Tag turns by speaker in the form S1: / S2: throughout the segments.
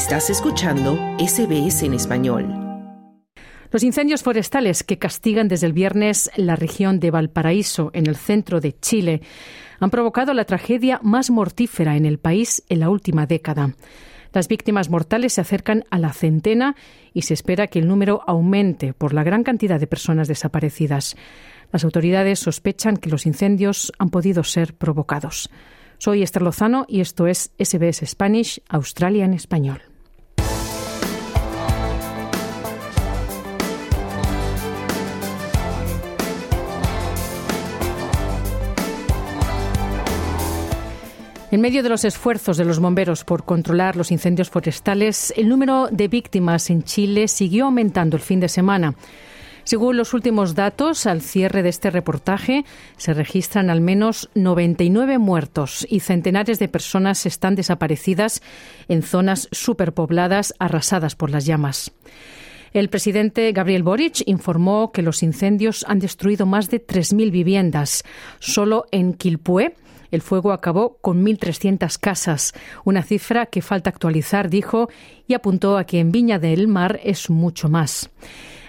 S1: Estás escuchando SBS en español.
S2: Los incendios forestales que castigan desde el viernes la región de Valparaíso, en el centro de Chile, han provocado la tragedia más mortífera en el país en la última década. Las víctimas mortales se acercan a la centena y se espera que el número aumente por la gran cantidad de personas desaparecidas. Las autoridades sospechan que los incendios han podido ser provocados. Soy Esther Lozano y esto es SBS Spanish, Australia en español. En medio de los esfuerzos de los bomberos por controlar los incendios forestales, el número de víctimas en Chile siguió aumentando el fin de semana. Según los últimos datos, al cierre de este reportaje, se registran al menos 99 muertos y centenares de personas están desaparecidas en zonas superpobladas arrasadas por las llamas. El presidente Gabriel Boric informó que los incendios han destruido más de 3.000 viviendas. Solo en Quilpué, el fuego acabó con 1.300 casas, una cifra que falta actualizar, dijo, y apuntó a que en Viña del Mar es mucho más.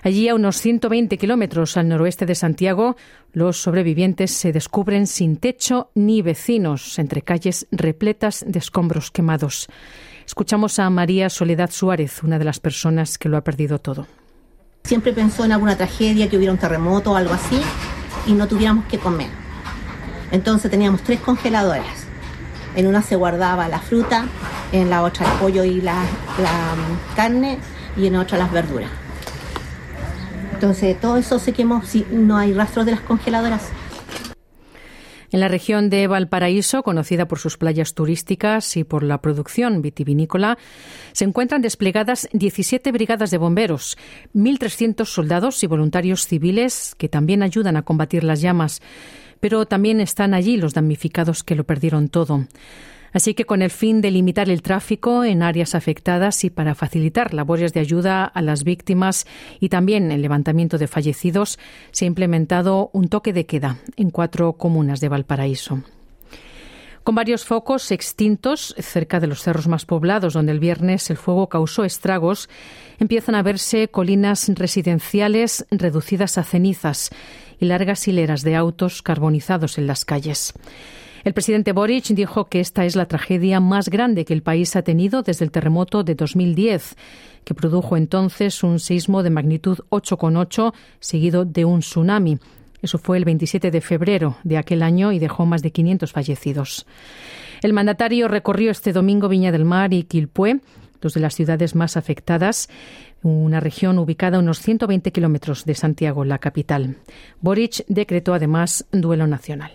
S2: Allí, a unos 120 kilómetros al noroeste de Santiago, los sobrevivientes se descubren sin techo ni vecinos, entre calles repletas de escombros quemados. Escuchamos a María Soledad Suárez, una de las personas que lo ha perdido todo.
S3: Siempre pensó en alguna tragedia, que hubiera un terremoto o algo así, y no tuviéramos que comer. Entonces teníamos tres congeladoras. En una se guardaba la fruta, en la otra el pollo y la, la carne, y en otra las verduras. Entonces todo eso se quemó, si no hay rastros de las congeladoras.
S2: En la región de Valparaíso, conocida por sus playas turísticas y por la producción vitivinícola, se encuentran desplegadas 17 brigadas de bomberos, 1.300 soldados y voluntarios civiles que también ayudan a combatir las llamas. Pero también están allí los damnificados que lo perdieron todo. Así que con el fin de limitar el tráfico en áreas afectadas y para facilitar labores de ayuda a las víctimas y también el levantamiento de fallecidos, se ha implementado un toque de queda en cuatro comunas de Valparaíso. Con varios focos extintos cerca de los cerros más poblados, donde el viernes el fuego causó estragos, empiezan a verse colinas residenciales reducidas a cenizas y largas hileras de autos carbonizados en las calles. El presidente Boric dijo que esta es la tragedia más grande que el país ha tenido desde el terremoto de 2010, que produjo entonces un sismo de magnitud 8,8 seguido de un tsunami. Eso fue el 27 de febrero de aquel año y dejó más de 500 fallecidos. El mandatario recorrió este domingo Viña del Mar y Quilpué, dos de las ciudades más afectadas, una región ubicada a unos 120 kilómetros de Santiago, la capital. Boric decretó además duelo nacional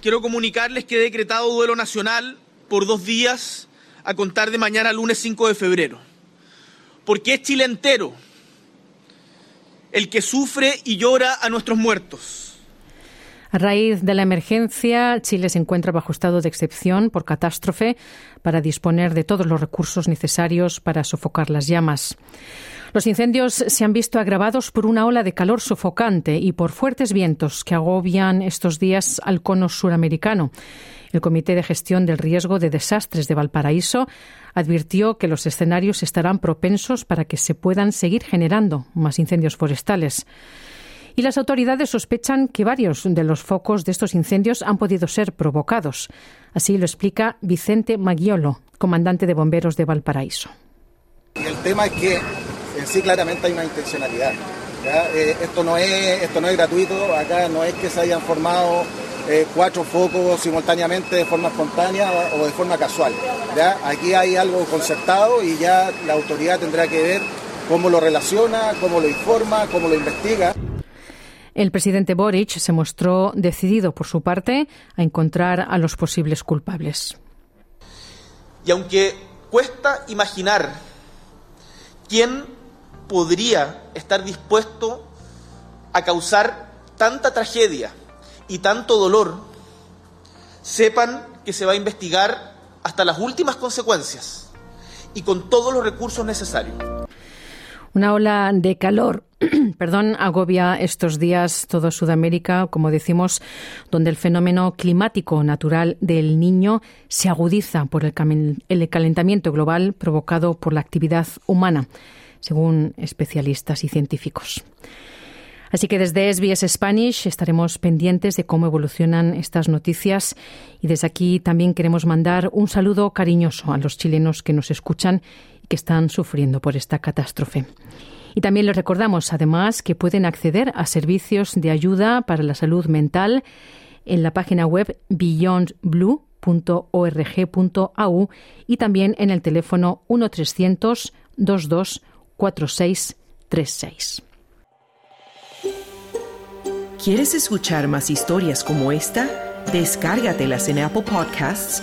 S4: quiero comunicarles que he decretado duelo nacional por dos días a contar de mañana lunes 5 de febrero. Porque es Chile entero el que sufre y llora a nuestros muertos.
S2: A raíz de la emergencia, Chile se encuentra bajo estado de excepción por catástrofe para disponer de todos los recursos necesarios para sofocar las llamas. Los incendios se han visto agravados por una ola de calor sofocante y por fuertes vientos que agobian estos días al cono suramericano. El Comité de Gestión del Riesgo de Desastres de Valparaíso advirtió que los escenarios estarán propensos para que se puedan seguir generando más incendios forestales. Y las autoridades sospechan que varios de los focos de estos incendios han podido ser provocados. Así lo explica Vicente Maggiolo, comandante de bomberos de Valparaíso.
S5: El tema es que en sí claramente hay una intencionalidad. Eh, esto, no es, esto no es gratuito, acá no es que se hayan formado eh, cuatro focos simultáneamente de forma espontánea o de forma casual. Aquí hay algo concertado y ya la autoridad tendrá que ver cómo lo relaciona, cómo lo informa, cómo lo investiga.
S2: El presidente Boric se mostró decidido, por su parte, a encontrar a los posibles culpables.
S4: Y aunque cuesta imaginar quién podría estar dispuesto a causar tanta tragedia y tanto dolor, sepan que se va a investigar hasta las últimas consecuencias y con todos los recursos necesarios.
S2: Una ola de calor perdón, agobia estos días todo Sudamérica, como decimos, donde el fenómeno climático natural del niño se agudiza por el, el calentamiento global provocado por la actividad humana, según especialistas y científicos. Así que desde SBS Spanish estaremos pendientes de cómo evolucionan estas noticias y desde aquí también queremos mandar un saludo cariñoso a los chilenos que nos escuchan que están sufriendo por esta catástrofe. Y también les recordamos, además, que pueden acceder a servicios de ayuda para la salud mental en la página web beyondblue.org.au y también en el teléfono 1300 22 4636.
S1: ¿Quieres escuchar más historias como esta? Descárgatelas en Apple Podcasts,